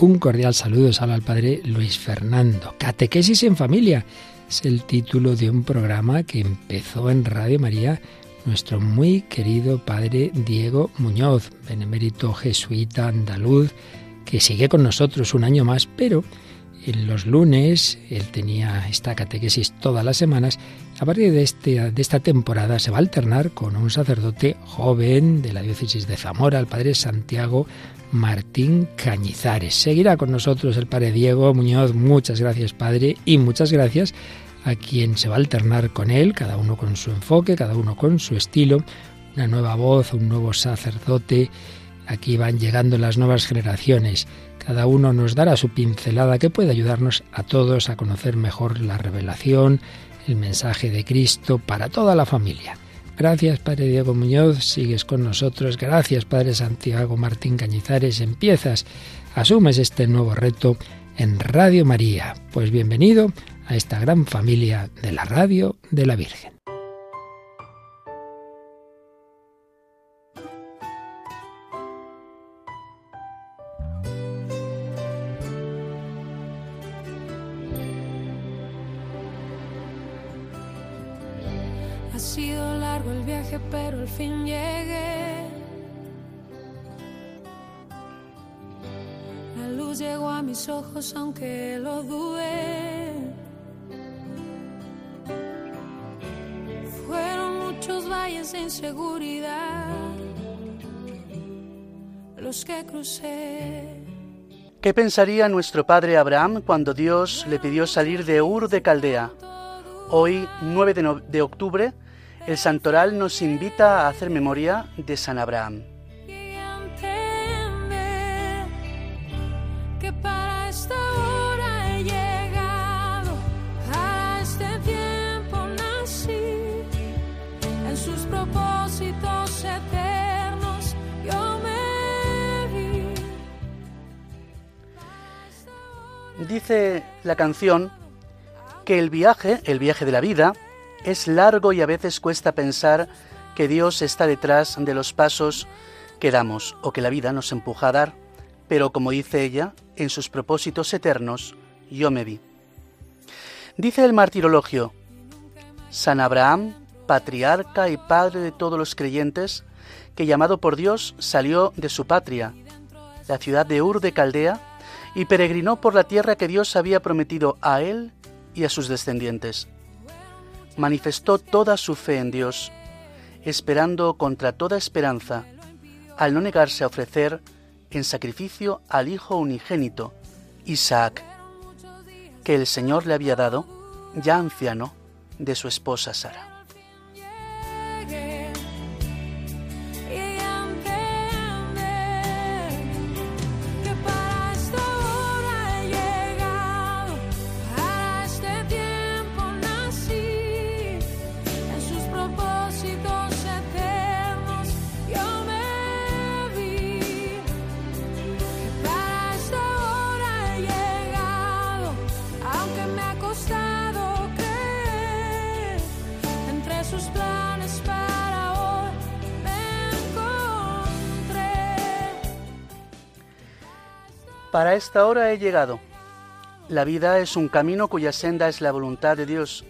Un cordial saludo sale al Padre Luis Fernando. Catequesis en familia es el título de un programa que empezó en Radio María nuestro muy querido Padre Diego Muñoz, benemérito jesuita andaluz, que sigue con nosotros un año más, pero en los lunes él tenía esta catequesis todas las semanas. A partir de, este, de esta temporada se va a alternar con un sacerdote joven de la diócesis de Zamora, el Padre Santiago Martín Cañizares. Seguirá con nosotros el padre Diego Muñoz. Muchas gracias, padre, y muchas gracias a quien se va a alternar con él, cada uno con su enfoque, cada uno con su estilo, una nueva voz, un nuevo sacerdote. Aquí van llegando las nuevas generaciones. Cada uno nos dará su pincelada que puede ayudarnos a todos a conocer mejor la revelación, el mensaje de Cristo para toda la familia. Gracias, Padre Diego Muñoz, sigues con nosotros. Gracias, Padre Santiago Martín Cañizares. Empiezas, asumes este nuevo reto en Radio María. Pues bienvenido a esta gran familia de la radio de la Virgen. Pero al fin llegué. La luz llegó a mis ojos aunque lo dudé. Fueron muchos valles de inseguridad los que crucé. ¿Qué pensaría nuestro padre Abraham cuando Dios le pidió salir de Ur de Caldea? Hoy, 9 de, de octubre, el santoral nos invita a hacer memoria de San Abraham. Dice la canción que el viaje, el viaje de la vida, es largo y a veces cuesta pensar que Dios está detrás de los pasos que damos o que la vida nos empuja a dar, pero como dice ella, en sus propósitos eternos yo me vi. Dice el martirologio, San Abraham, patriarca y padre de todos los creyentes, que llamado por Dios salió de su patria, la ciudad de Ur de Caldea, y peregrinó por la tierra que Dios había prometido a él y a sus descendientes manifestó toda su fe en Dios, esperando contra toda esperanza, al no negarse a ofrecer en sacrificio al Hijo unigénito, Isaac, que el Señor le había dado, ya anciano, de su esposa Sara. Para esta hora he llegado. La vida es un camino cuya senda es la voluntad de Dios.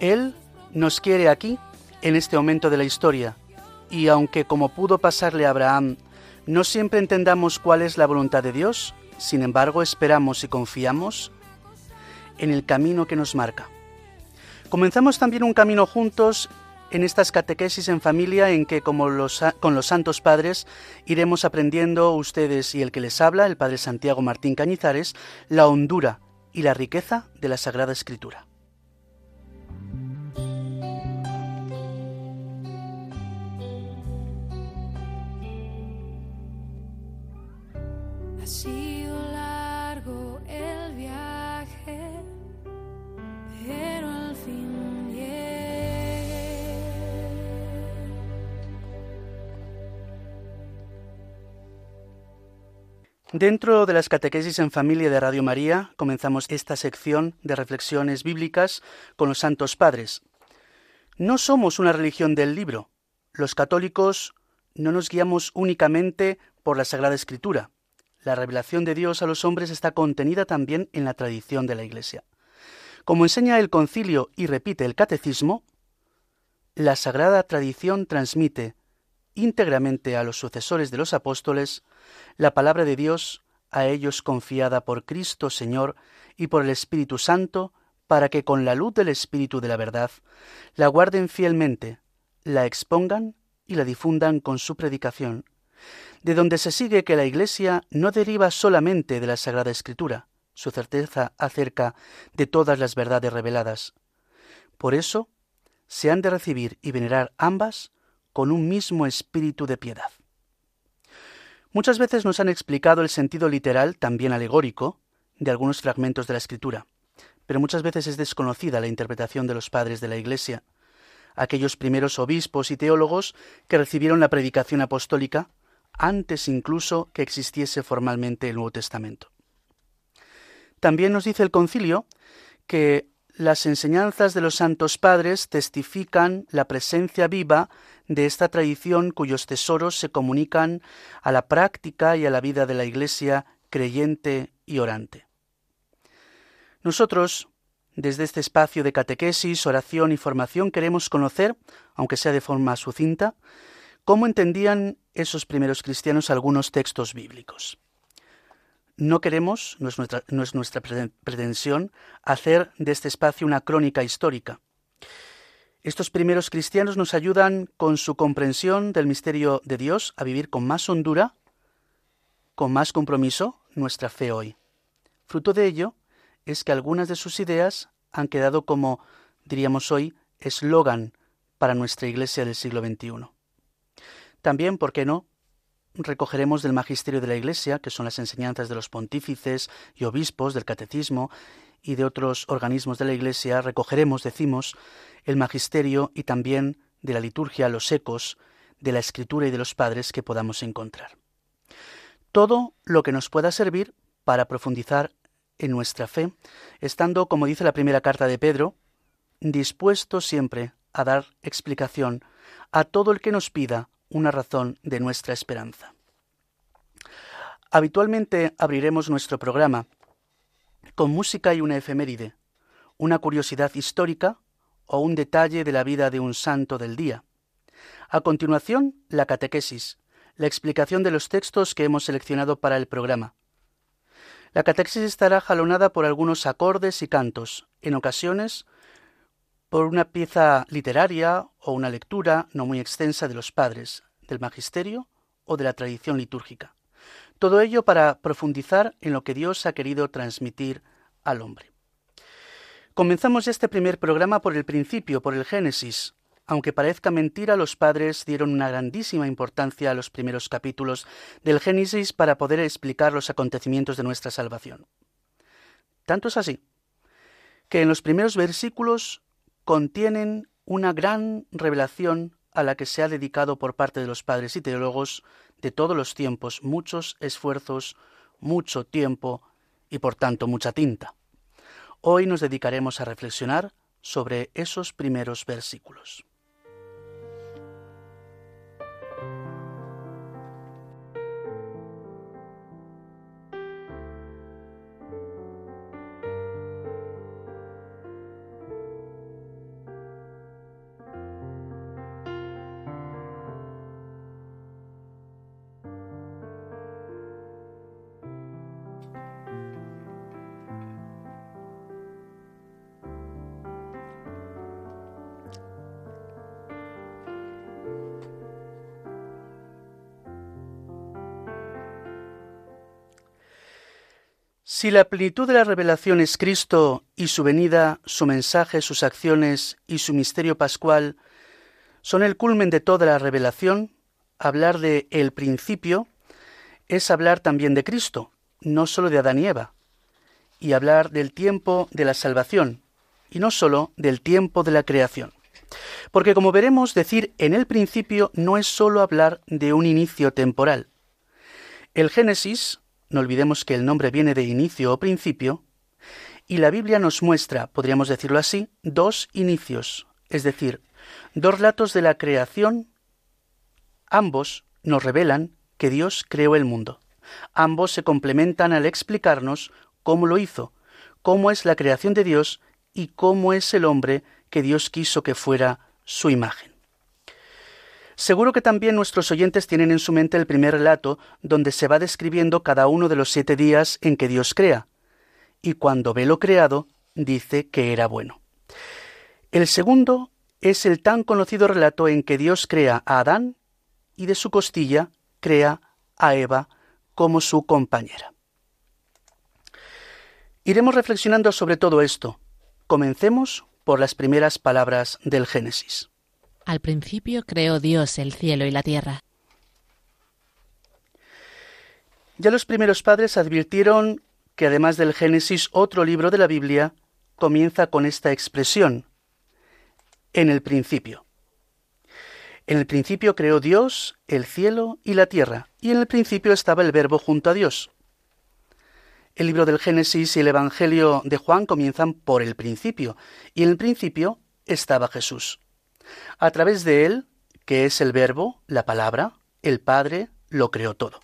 Él nos quiere aquí, en este momento de la historia, y aunque como pudo pasarle a Abraham, no siempre entendamos cuál es la voluntad de Dios, sin embargo esperamos y confiamos en el camino que nos marca. Comenzamos también un camino juntos en estas catequesis en familia en que, como los, con los santos padres, iremos aprendiendo ustedes y el que les habla, el padre Santiago Martín Cañizares, la hondura y la riqueza de la Sagrada Escritura. Dentro de las catequesis en familia de Radio María comenzamos esta sección de reflexiones bíblicas con los santos padres. No somos una religión del libro. Los católicos no nos guiamos únicamente por la Sagrada Escritura. la revelación de Dios a los hombres está contenida también en la tradición de la Iglesia. Como enseña el concilio y repite el catecismo, la sagrada tradición transmite íntegramente a los sucesores de los apóstoles la palabra de Dios a ellos confiada por Cristo Señor y por el Espíritu Santo, para que con la luz del Espíritu de la verdad la guarden fielmente, la expongan y la difundan con su predicación, de donde se sigue que la Iglesia no deriva solamente de la Sagrada Escritura, su certeza acerca de todas las verdades reveladas. Por eso, se han de recibir y venerar ambas con un mismo espíritu de piedad. Muchas veces nos han explicado el sentido literal, también alegórico, de algunos fragmentos de la Escritura, pero muchas veces es desconocida la interpretación de los padres de la Iglesia, aquellos primeros obispos y teólogos que recibieron la predicación apostólica antes incluso que existiese formalmente el Nuevo Testamento. También nos dice el concilio que las enseñanzas de los santos padres testifican la presencia viva de esta tradición cuyos tesoros se comunican a la práctica y a la vida de la Iglesia creyente y orante. Nosotros, desde este espacio de catequesis, oración y formación, queremos conocer, aunque sea de forma sucinta, cómo entendían esos primeros cristianos algunos textos bíblicos. No queremos, no es, nuestra, no es nuestra pretensión, hacer de este espacio una crónica histórica. Estos primeros cristianos nos ayudan con su comprensión del misterio de Dios a vivir con más hondura, con más compromiso, nuestra fe hoy. Fruto de ello es que algunas de sus ideas han quedado como, diríamos hoy, eslogan para nuestra Iglesia del siglo XXI. También, ¿por qué no?, recogeremos del magisterio de la Iglesia, que son las enseñanzas de los pontífices y obispos del catecismo y de otros organismos de la Iglesia, recogeremos, decimos, el magisterio y también de la liturgia, los ecos de la escritura y de los padres que podamos encontrar. Todo lo que nos pueda servir para profundizar en nuestra fe, estando, como dice la primera carta de Pedro, dispuesto siempre a dar explicación a todo el que nos pida una razón de nuestra esperanza. Habitualmente abriremos nuestro programa con música y una efeméride, una curiosidad histórica o un detalle de la vida de un santo del día. A continuación, la catequesis, la explicación de los textos que hemos seleccionado para el programa. La catequesis estará jalonada por algunos acordes y cantos, en ocasiones por una pieza literaria o una lectura no muy extensa de los padres, del magisterio o de la tradición litúrgica. Todo ello para profundizar en lo que Dios ha querido transmitir al hombre. Comenzamos este primer programa por el principio, por el Génesis. Aunque parezca mentira, los padres dieron una grandísima importancia a los primeros capítulos del Génesis para poder explicar los acontecimientos de nuestra salvación. Tanto es así que en los primeros versículos contienen una gran revelación a la que se ha dedicado por parte de los padres y teólogos de todos los tiempos muchos esfuerzos, mucho tiempo y por tanto mucha tinta. Hoy nos dedicaremos a reflexionar sobre esos primeros versículos. Si la plenitud de la revelación es Cristo y su venida, su mensaje, sus acciones y su misterio pascual son el culmen de toda la revelación, hablar de el principio es hablar también de Cristo, no sólo de Adán y Eva, y hablar del tiempo de la salvación, y no sólo del tiempo de la creación. Porque como veremos, decir en el principio no es sólo hablar de un inicio temporal. El Génesis no olvidemos que el nombre viene de inicio o principio, y la Biblia nos muestra, podríamos decirlo así, dos inicios, es decir, dos relatos de la creación. Ambos nos revelan que Dios creó el mundo. Ambos se complementan al explicarnos cómo lo hizo, cómo es la creación de Dios y cómo es el hombre que Dios quiso que fuera su imagen. Seguro que también nuestros oyentes tienen en su mente el primer relato donde se va describiendo cada uno de los siete días en que Dios crea, y cuando ve lo creado, dice que era bueno. El segundo es el tan conocido relato en que Dios crea a Adán y de su costilla crea a Eva como su compañera. Iremos reflexionando sobre todo esto. Comencemos por las primeras palabras del Génesis. Al principio creó Dios el cielo y la tierra. Ya los primeros padres advirtieron que además del Génesis, otro libro de la Biblia comienza con esta expresión, en el principio. En el principio creó Dios el cielo y la tierra, y en el principio estaba el verbo junto a Dios. El libro del Génesis y el Evangelio de Juan comienzan por el principio, y en el principio estaba Jesús. A través de él, que es el verbo, la palabra, el Padre lo creó todo.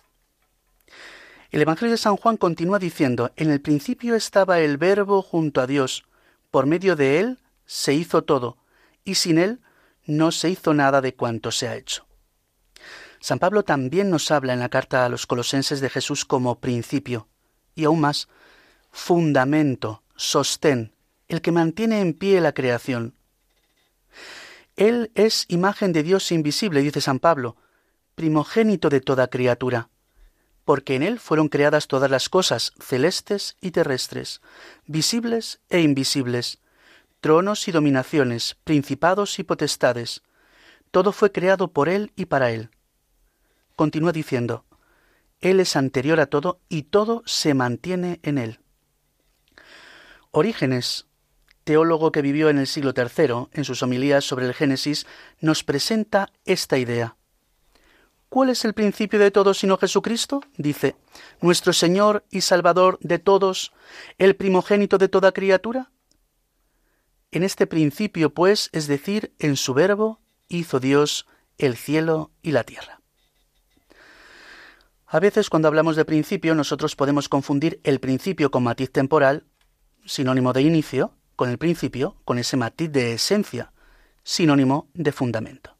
El Evangelio de San Juan continúa diciendo, en el principio estaba el verbo junto a Dios, por medio de él se hizo todo, y sin él no se hizo nada de cuanto se ha hecho. San Pablo también nos habla en la carta a los colosenses de Jesús como principio, y aún más, fundamento, sostén, el que mantiene en pie la creación. Él es imagen de Dios invisible, dice San Pablo, primogénito de toda criatura, porque en Él fueron creadas todas las cosas, celestes y terrestres, visibles e invisibles, tronos y dominaciones, principados y potestades. Todo fue creado por Él y para Él. Continúa diciendo, Él es anterior a todo y todo se mantiene en Él. Orígenes, teólogo que vivió en el siglo III, en sus homilías sobre el Génesis, nos presenta esta idea. ¿Cuál es el principio de todo sino Jesucristo? Dice, nuestro Señor y Salvador de todos, el primogénito de toda criatura. En este principio, pues, es decir, en su verbo, hizo Dios el cielo y la tierra. A veces cuando hablamos de principio nosotros podemos confundir el principio con matiz temporal, sinónimo de inicio, con el principio, con ese matiz de esencia, sinónimo de fundamento.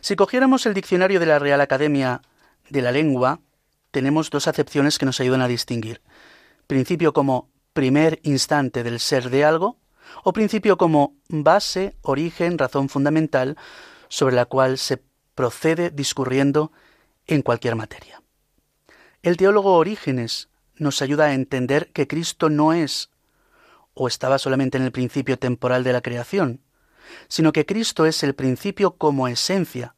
Si cogiéramos el diccionario de la Real Academia de la Lengua, tenemos dos acepciones que nos ayudan a distinguir. Principio como primer instante del ser de algo, o principio como base, origen, razón fundamental sobre la cual se procede discurriendo en cualquier materia. El teólogo Orígenes nos ayuda a entender que Cristo no es o estaba solamente en el principio temporal de la creación, sino que Cristo es el principio como esencia,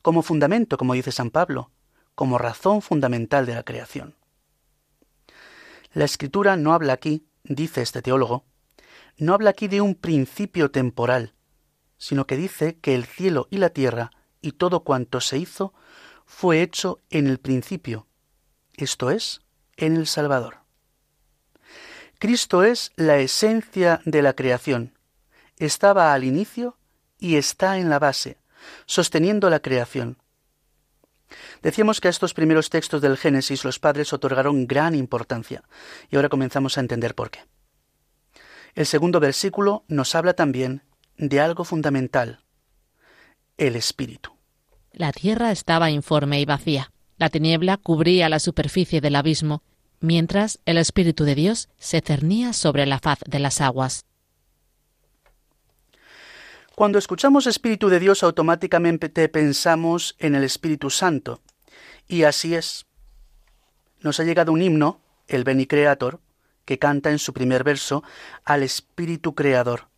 como fundamento, como dice San Pablo, como razón fundamental de la creación. La escritura no habla aquí, dice este teólogo, no habla aquí de un principio temporal, sino que dice que el cielo y la tierra y todo cuanto se hizo fue hecho en el principio, esto es, en el Salvador. Cristo es la esencia de la creación. Estaba al inicio y está en la base, sosteniendo la creación. Decíamos que a estos primeros textos del Génesis los padres otorgaron gran importancia, y ahora comenzamos a entender por qué. El segundo versículo nos habla también de algo fundamental, el Espíritu. La tierra estaba informe y vacía. La tiniebla cubría la superficie del abismo, mientras el Espíritu de Dios se cernía sobre la faz de las aguas. Cuando escuchamos Espíritu de Dios automáticamente pensamos en el Espíritu Santo. Y así es. Nos ha llegado un himno, el Beni Creator, que canta en su primer verso al Espíritu Creador.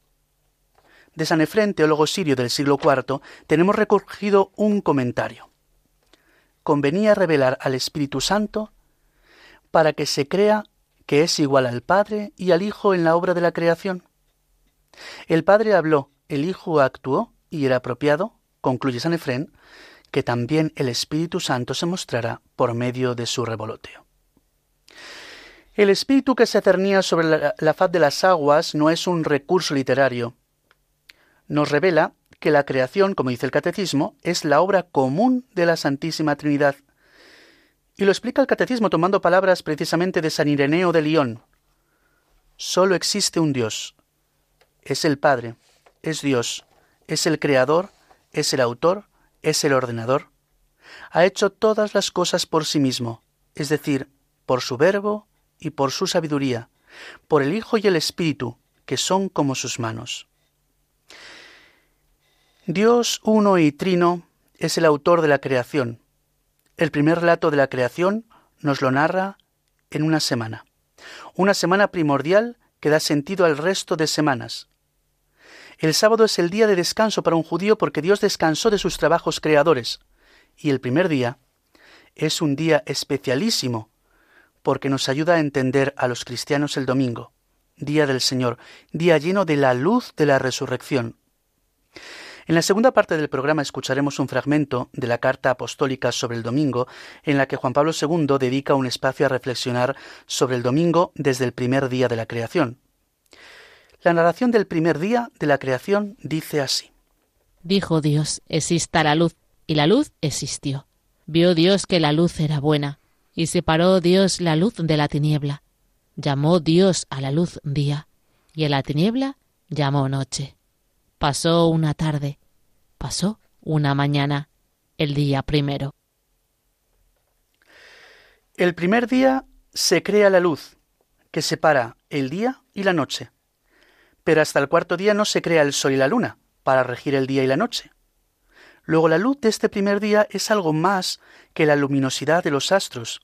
De San Efrén, teólogo sirio del siglo IV, tenemos recogido un comentario. Convenía revelar al Espíritu Santo para que se crea que es igual al Padre y al Hijo en la obra de la creación. El Padre habló, el Hijo actuó y era apropiado, concluye San Efrén, que también el Espíritu Santo se mostrará por medio de su revoloteo. El espíritu que se cernía sobre la, la, faz de las aguas no es un recurso literario. Nos revela que la creación, como dice el Catecismo, es la obra común de la Santísima Trinidad Y lo explica el catecismo tomando palabras precisamente de San Ireneo de León. Solo existe un Dios. Es el Padre, es Dios, es el Creador, es el Autor, es el Ordenador. Ha hecho todas las cosas por sí mismo, es decir, por su verbo y por su sabiduría, por el Hijo y el Espíritu, que son como sus manos. Dios uno y trino es el autor de la creación. El primer relato de la creación nos lo narra en una semana. Una semana primordial que da sentido al resto de semanas. El sábado es el día de descanso para un judío porque Dios descansó de sus trabajos creadores. Y el primer día es un día especialísimo porque nos ayuda a entender a los cristianos el domingo, día del Señor, día lleno de la luz de la resurrección. En la segunda parte del programa escucharemos un fragmento de la carta apostólica sobre el domingo, en la que Juan Pablo II dedica un espacio a reflexionar sobre el domingo desde el primer día de la creación. La narración del primer día de la creación dice así. Dijo Dios, exista la luz, y la luz existió. Vio Dios que la luz era buena, y separó Dios la luz de la tiniebla. Llamó Dios a la luz día, y a la tiniebla llamó noche. Pasó una tarde, pasó una mañana, el día primero. El primer día se crea la luz, que separa el día y la noche. Pero hasta el cuarto día no se crea el sol y la luna, para regir el día y la noche. Luego la luz de este primer día es algo más que la luminosidad de los astros.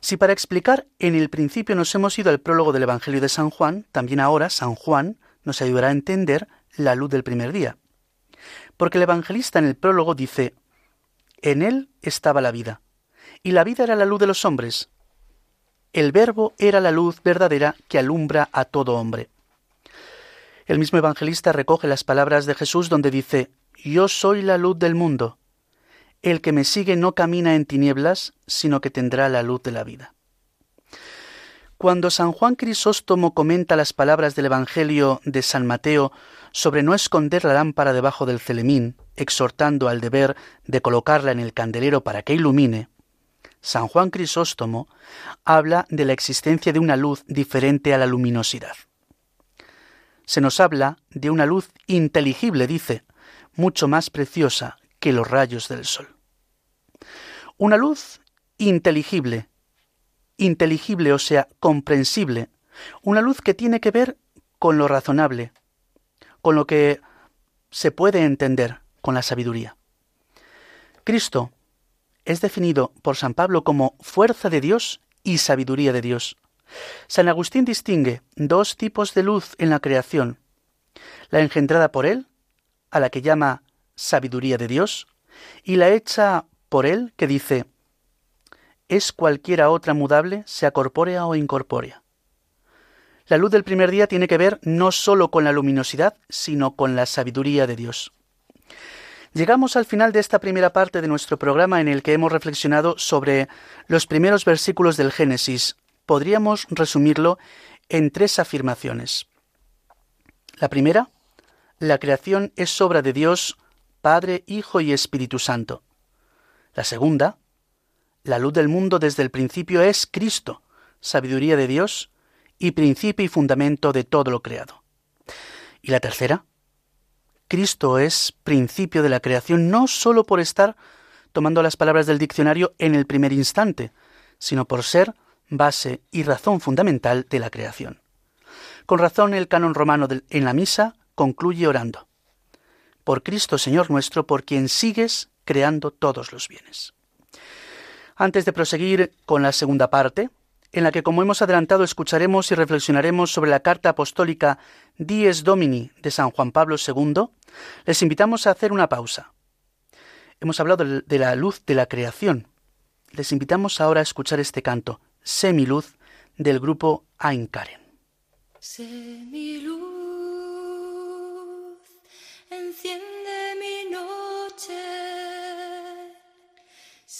Si para explicar en el principio nos hemos ido al prólogo del Evangelio de San Juan, también ahora San Juan nos ayudará a entender la luz del primer día. Porque el evangelista en el prólogo dice, En él estaba la vida, y la vida era la luz de los hombres. El verbo era la luz verdadera que alumbra a todo hombre. El mismo evangelista recoge las palabras de Jesús donde dice, Yo soy la luz del mundo. El que me sigue no camina en tinieblas, sino que tendrá la luz de la vida. Cuando San Juan Crisóstomo comenta las palabras del Evangelio de San Mateo sobre no esconder la lámpara debajo del celemín, exhortando al deber de colocarla en el candelero para que ilumine, San Juan Crisóstomo habla de la existencia de una luz diferente a la luminosidad. Se nos habla de una luz inteligible, dice, mucho más preciosa que los rayos del sol. Una luz inteligible, inteligible, o sea, comprensible, una luz que tiene que ver con lo razonable, con lo que se puede entender con la sabiduría. Cristo es definido por San Pablo como fuerza de Dios y sabiduría de Dios. San Agustín distingue dos tipos de luz en la creación, la engendrada por Él, a la que llama sabiduría de Dios, y la hecha por Él, que dice, es cualquiera otra mudable, sea corpórea o incorpórea. La luz del primer día tiene que ver no sólo con la luminosidad, sino con la sabiduría de Dios. Llegamos al final de esta primera parte de nuestro programa en el que hemos reflexionado sobre los primeros versículos del Génesis. Podríamos resumirlo en tres afirmaciones. La primera, la creación es obra de Dios, Padre, Hijo y Espíritu Santo. La segunda, la luz del mundo desde el principio es Cristo, sabiduría de Dios y principio y fundamento de todo lo creado. Y la tercera, Cristo es principio de la creación no sólo por estar tomando las palabras del diccionario en el primer instante, sino por ser base y razón fundamental de la creación. Con razón el canon romano en la misa concluye orando. Por Cristo Señor nuestro, por quien sigues creando todos los bienes. Antes de proseguir con la segunda parte, en la que, como hemos adelantado, escucharemos y reflexionaremos sobre la carta apostólica Dies Domini de San Juan Pablo II, les invitamos a hacer una pausa. Hemos hablado de la luz de la creación. Les invitamos ahora a escuchar este canto, Semiluz, del grupo Ainkaren. Semiluz, enciende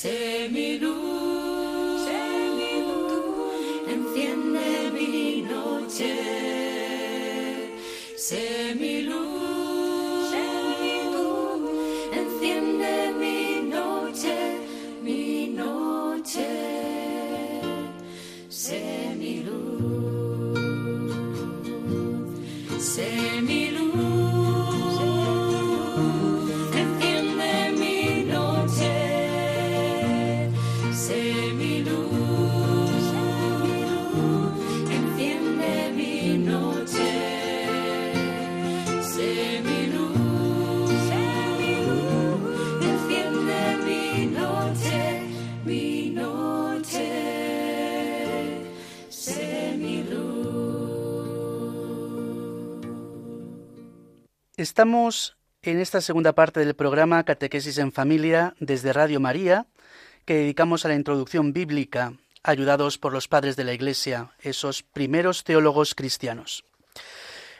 Sé mi luz, sé mi luz, enciende mi noche. Sé mi luz, Estamos en esta segunda parte del programa Catequesis en Familia desde Radio María, que dedicamos a la introducción bíblica, ayudados por los padres de la Iglesia, esos primeros teólogos cristianos.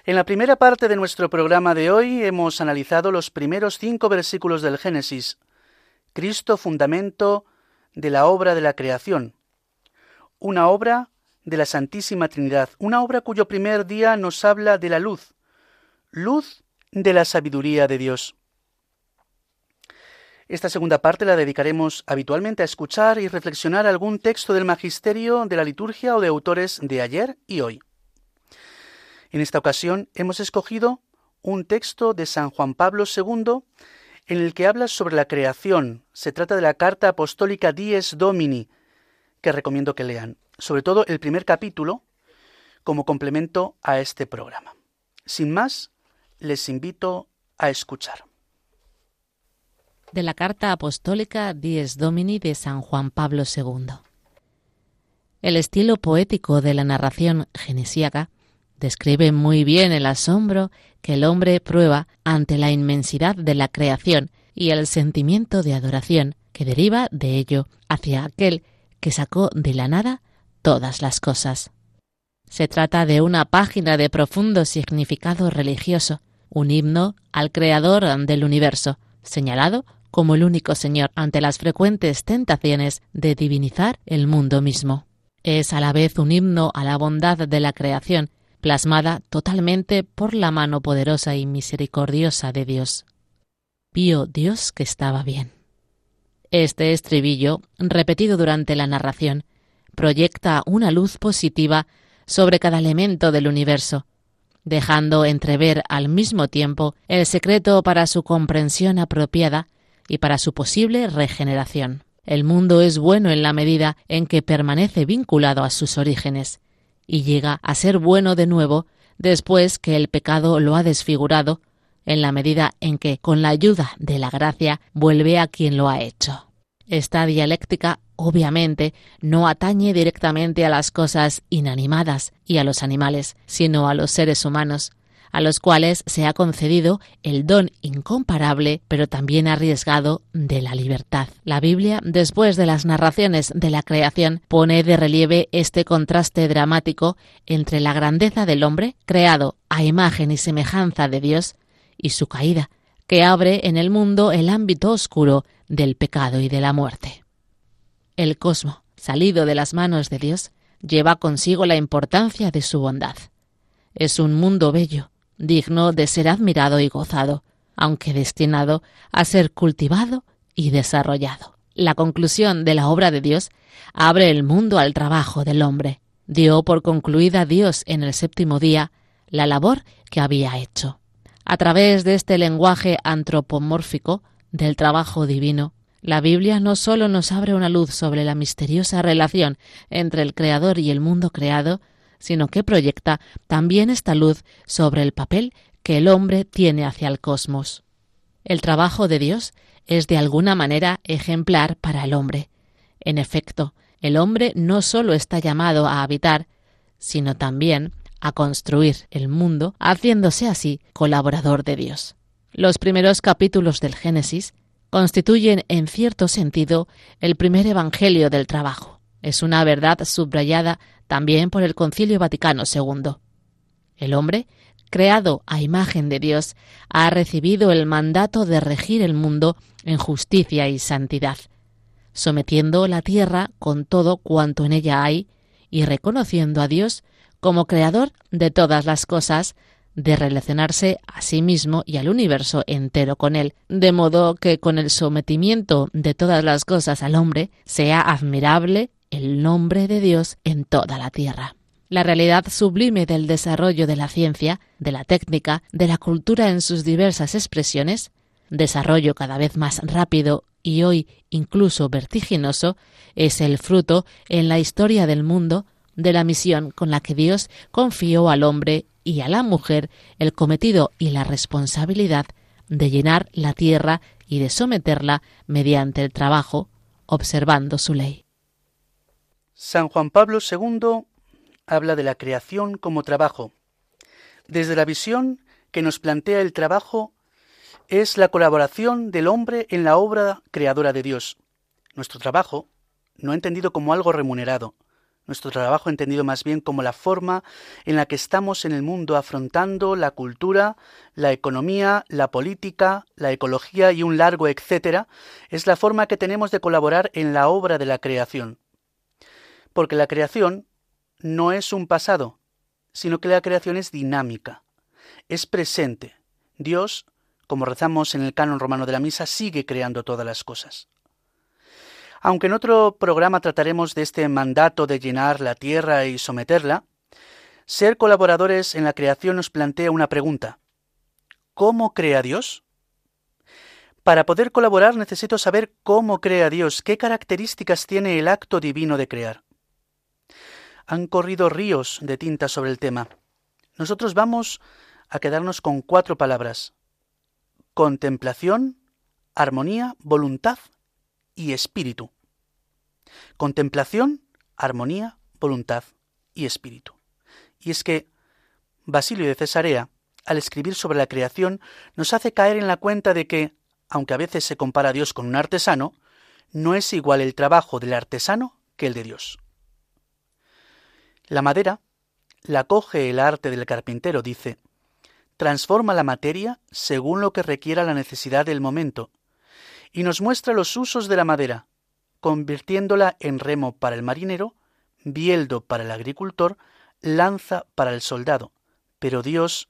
En la primera parte de nuestro programa de hoy hemos analizado los primeros cinco versículos del Génesis, Cristo fundamento de la obra de la creación, una obra de la Santísima Trinidad, una obra cuyo primer día nos habla de la luz, luz de la sabiduría de Dios. Esta segunda parte la dedicaremos habitualmente a escuchar y reflexionar algún texto del magisterio, de la liturgia o de autores de ayer y hoy. En esta ocasión hemos escogido un texto de San Juan Pablo II en el que habla sobre la creación. Se trata de la carta apostólica Dies Domini, que recomiendo que lean, sobre todo el primer capítulo, como complemento a este programa. Sin más, les invito a escuchar. De la carta apostólica Dies Domini de San Juan Pablo II. El estilo poético de la narración genesíaca describe muy bien el asombro que el hombre prueba ante la inmensidad de la creación y el sentimiento de adoración que deriva de ello hacia aquel que sacó de la nada todas las cosas. Se trata de una página de profundo significado religioso, un himno al Creador del universo, señalado como el único Señor ante las frecuentes tentaciones de divinizar el mundo mismo. Es a la vez un himno a la bondad de la creación, plasmada totalmente por la mano poderosa y misericordiosa de Dios. Vio Dios que estaba bien. Este estribillo, repetido durante la narración, proyecta una luz positiva sobre cada elemento del universo, dejando entrever al mismo tiempo el secreto para su comprensión apropiada y para su posible regeneración. El mundo es bueno en la medida en que permanece vinculado a sus orígenes, y llega a ser bueno de nuevo después que el pecado lo ha desfigurado, en la medida en que, con la ayuda de la gracia, vuelve a quien lo ha hecho. Esta dialéctica, obviamente, no atañe directamente a las cosas inanimadas y a los animales, sino a los seres humanos, a los cuales se ha concedido el don incomparable, pero también arriesgado, de la libertad. La Biblia, después de las narraciones de la creación, pone de relieve este contraste dramático entre la grandeza del hombre, creado a imagen y semejanza de Dios, y su caída, que abre en el mundo el ámbito oscuro del pecado y de la muerte. El cosmo, salido de las manos de Dios, lleva consigo la importancia de su bondad. Es un mundo bello, digno de ser admirado y gozado, aunque destinado a ser cultivado y desarrollado. La conclusión de la obra de Dios abre el mundo al trabajo del hombre. Dio por concluida Dios en el séptimo día la labor que había hecho. A través de este lenguaje antropomórfico del trabajo divino, la Biblia no sólo nos abre una luz sobre la misteriosa relación entre el Creador y el mundo creado, sino que proyecta también esta luz sobre el papel que el hombre tiene hacia el cosmos. El trabajo de Dios es de alguna manera ejemplar para el hombre. En efecto, el hombre no sólo está llamado a habitar, sino también a construir el mundo, haciéndose así colaborador de Dios. Los primeros capítulos del Génesis constituyen, en cierto sentido, el primer evangelio del trabajo. Es una verdad subrayada también por el Concilio Vaticano II. El hombre, creado a imagen de Dios, ha recibido el mandato de regir el mundo en justicia y santidad, sometiendo la tierra con todo cuanto en ella hay y reconociendo a Dios como creador de todas las cosas, de relacionarse a sí mismo y al universo entero con él, de modo que con el sometimiento de todas las cosas al hombre sea admirable el nombre de Dios en toda la tierra. La realidad sublime del desarrollo de la ciencia, de la técnica, de la cultura en sus diversas expresiones, desarrollo cada vez más rápido y hoy incluso vertiginoso, es el fruto en la historia del mundo de la misión con la que Dios confió al hombre y a la mujer el cometido y la responsabilidad de llenar la tierra y de someterla mediante el trabajo, observando su ley. San Juan Pablo II habla de la creación como trabajo. Desde la visión que nos plantea el trabajo es la colaboración del hombre en la obra creadora de Dios. Nuestro trabajo, no entendido como algo remunerado, nuestro trabajo entendido más bien como la forma en la que estamos en el mundo afrontando la cultura, la economía, la política, la ecología y un largo etcétera, es la forma que tenemos de colaborar en la obra de la creación porque la creación no es un pasado, sino que la creación es dinámica, es presente. Dios, como rezamos en el canon romano de la misa, sigue creando todas las cosas. Aunque en otro programa trataremos de este mandato de llenar la tierra y someterla, ser colaboradores en la creación nos plantea una pregunta. ¿Cómo crea Dios? Para poder colaborar necesito saber cómo crea Dios, qué características tiene el acto divino de crear han corrido ríos de tinta sobre el tema. Nosotros vamos a quedarnos con cuatro palabras. Contemplación, armonía, voluntad y espíritu. Contemplación, armonía, voluntad y espíritu. Y es que Basilio de Cesarea, al escribir sobre la creación, nos hace caer en la cuenta de que, aunque a veces se compara a Dios con un artesano, no es igual el trabajo del artesano que el de Dios. La madera la coge el arte del carpintero, dice, transforma la materia según lo que requiera la necesidad del momento, y nos muestra los usos de la madera, convirtiéndola en remo para el marinero, bieldo para el agricultor, lanza para el soldado. Pero Dios,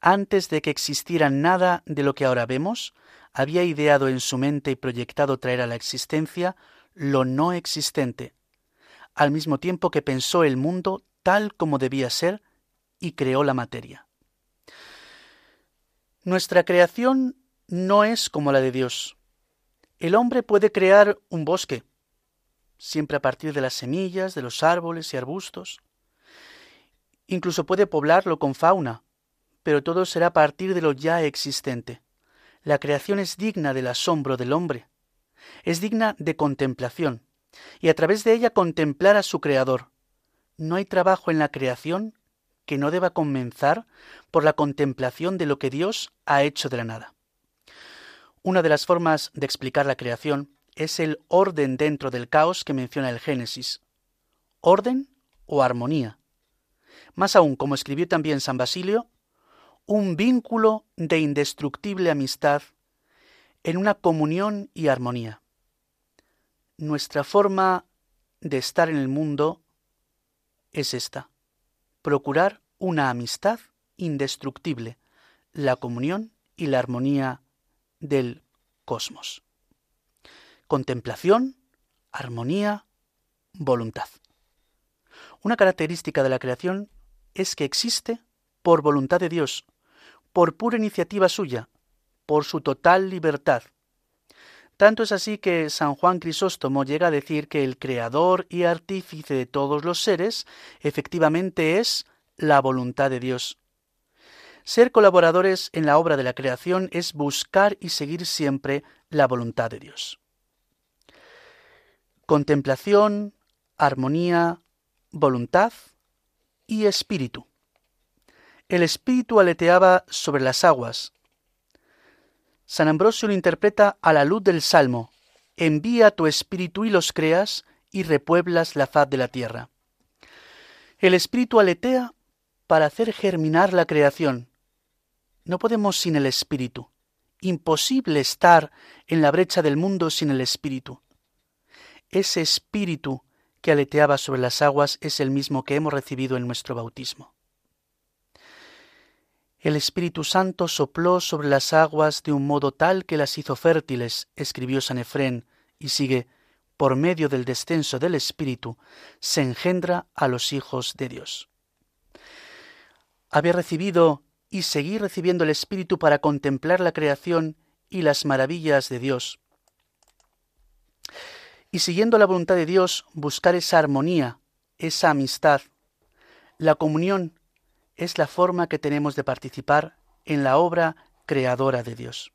antes de que existiera nada de lo que ahora vemos, había ideado en su mente y proyectado traer a la existencia lo no existente, al mismo tiempo que pensó el mundo tal como debía ser y creó la materia. Nuestra creación no es como la de Dios. El hombre puede crear un bosque, siempre a partir de las semillas, de los árboles y arbustos. Incluso puede poblarlo con fauna, pero todo será a partir de lo ya existente. La creación es digna del asombro del hombre, es digna de contemplación, y a través de ella contemplar a su Creador. No hay trabajo en la creación que no deba comenzar por la contemplación de lo que Dios ha hecho de la nada. Una de las formas de explicar la creación es el orden dentro del caos que menciona el Génesis. Orden o armonía. Más aún, como escribió también San Basilio, un vínculo de indestructible amistad en una comunión y armonía. Nuestra forma de estar en el mundo es esta, procurar una amistad indestructible, la comunión y la armonía del cosmos. Contemplación, armonía, voluntad. Una característica de la creación es que existe por voluntad de Dios, por pura iniciativa suya, por su total libertad. Tanto es así que San Juan Crisóstomo llega a decir que el creador y artífice de todos los seres efectivamente es la voluntad de Dios. Ser colaboradores en la obra de la creación es buscar y seguir siempre la voluntad de Dios. Contemplación, armonía, voluntad y espíritu. El espíritu aleteaba sobre las aguas. San Ambrosio lo interpreta a la luz del Salmo. Envía tu espíritu y los creas y repueblas la faz de la tierra. El espíritu aletea para hacer germinar la creación. No podemos sin el espíritu. Imposible estar en la brecha del mundo sin el espíritu. Ese espíritu que aleteaba sobre las aguas es el mismo que hemos recibido en nuestro bautismo. El Espíritu Santo sopló sobre las aguas de un modo tal que las hizo fértiles, escribió San Efrén, y sigue, por medio del descenso del Espíritu, se engendra a los hijos de Dios. Había recibido y seguir recibiendo el Espíritu para contemplar la creación y las maravillas de Dios. Y siguiendo la voluntad de Dios, buscar esa armonía, esa amistad, la comunión es la forma que tenemos de participar en la obra creadora de Dios.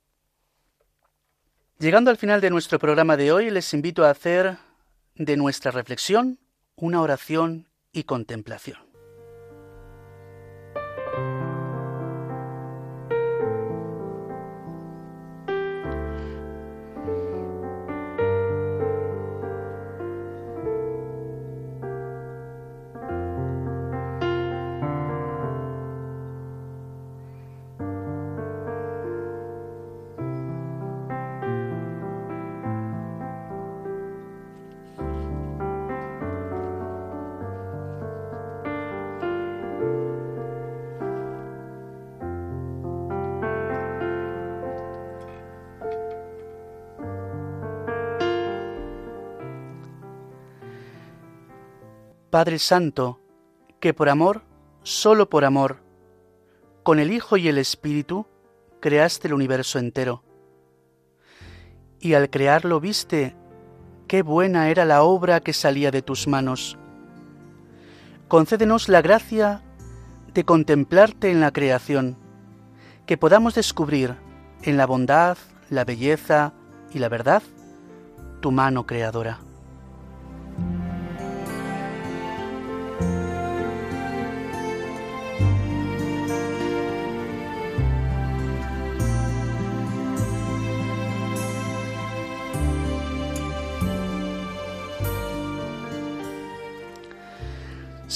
Llegando al final de nuestro programa de hoy, les invito a hacer de nuestra reflexión una oración y contemplación. Padre Santo, que por amor, solo por amor, con el Hijo y el Espíritu, creaste el universo entero. Y al crearlo viste qué buena era la obra que salía de tus manos. Concédenos la gracia de contemplarte en la creación, que podamos descubrir en la bondad, la belleza y la verdad tu mano creadora.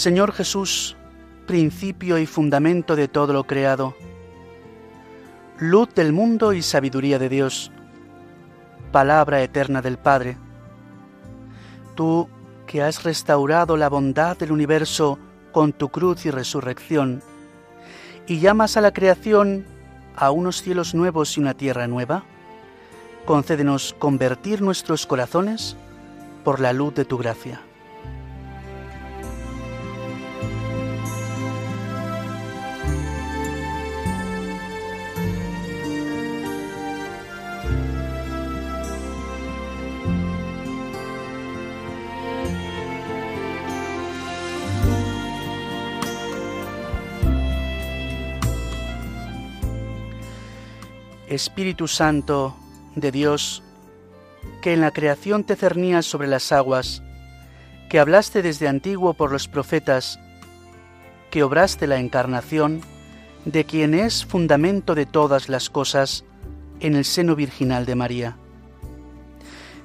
Señor Jesús, principio y fundamento de todo lo creado, luz del mundo y sabiduría de Dios, palabra eterna del Padre, tú que has restaurado la bondad del universo con tu cruz y resurrección, y llamas a la creación a unos cielos nuevos y una tierra nueva, concédenos convertir nuestros corazones por la luz de tu gracia. Espíritu Santo de Dios, que en la creación te cernías sobre las aguas, que hablaste desde antiguo por los profetas, que obraste la encarnación de quien es fundamento de todas las cosas en el seno virginal de María,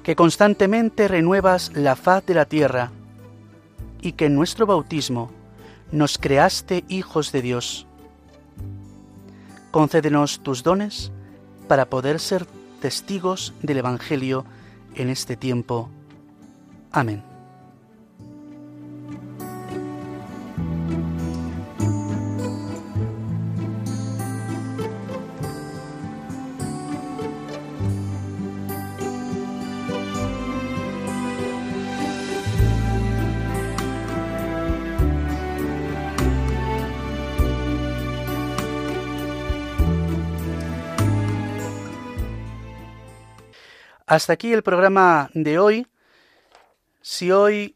que constantemente renuevas la faz de la tierra y que en nuestro bautismo nos creaste hijos de Dios. Concédenos tus dones para poder ser testigos del Evangelio en este tiempo. Amén. Hasta aquí el programa de hoy. Si hoy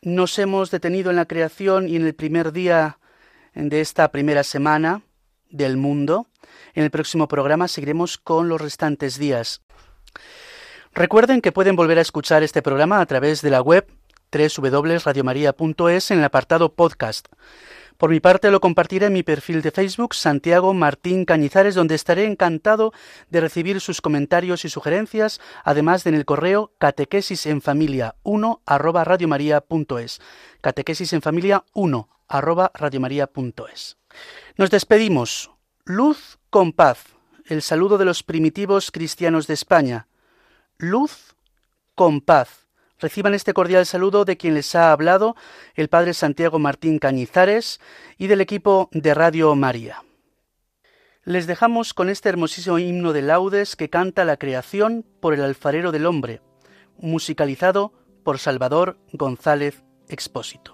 nos hemos detenido en la creación y en el primer día de esta primera semana del mundo, en el próximo programa seguiremos con los restantes días. Recuerden que pueden volver a escuchar este programa a través de la web www.radiomaria.es en el apartado podcast. Por mi parte lo compartiré en mi perfil de Facebook Santiago Martín Cañizares, donde estaré encantado de recibir sus comentarios y sugerencias, además de en el correo catequesis en familia 1 arroba radiomaria.es. En familia 1 arroba radiomaria.es. Nos despedimos. Luz con paz. El saludo de los primitivos cristianos de España. Luz con paz Reciban este cordial saludo de quien les ha hablado, el Padre Santiago Martín Cañizares, y del equipo de Radio María. Les dejamos con este hermosísimo himno de laudes que canta la creación por el alfarero del hombre, musicalizado por Salvador González Expósito.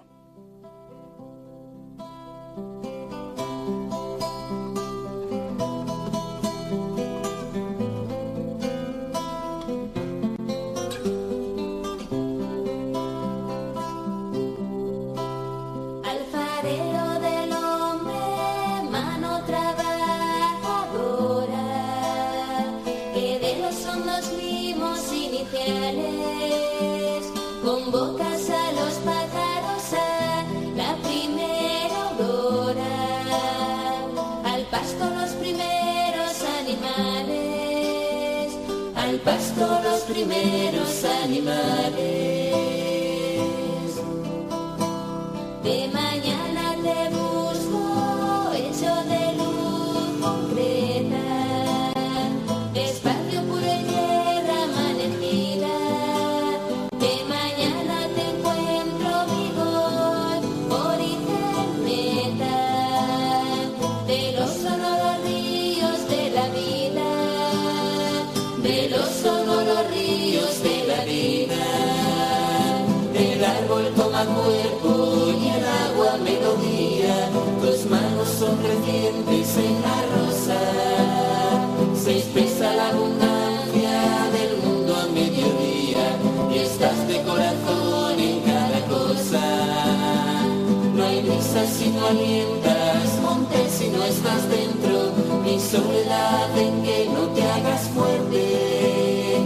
Si no alientas, montes si no estás dentro, ni soledad en que no te hagas fuerte.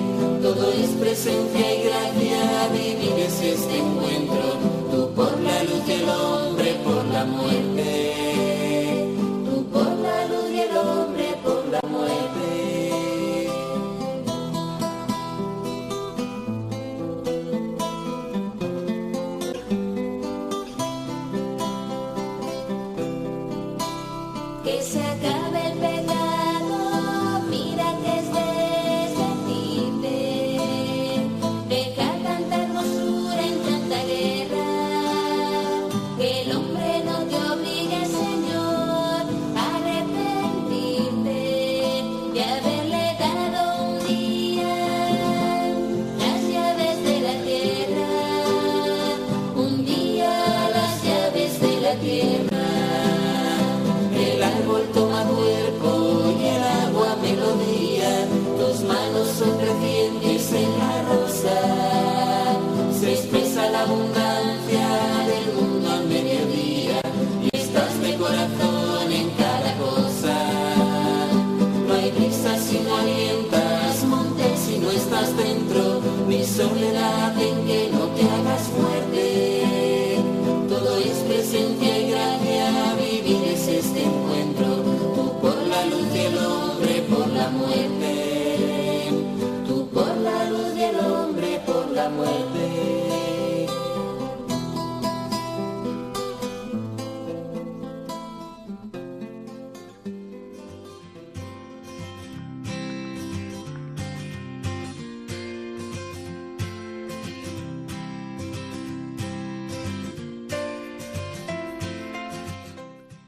Todo es presencia y gracia, vivir es este encuentro luz y el hombre por la muerte.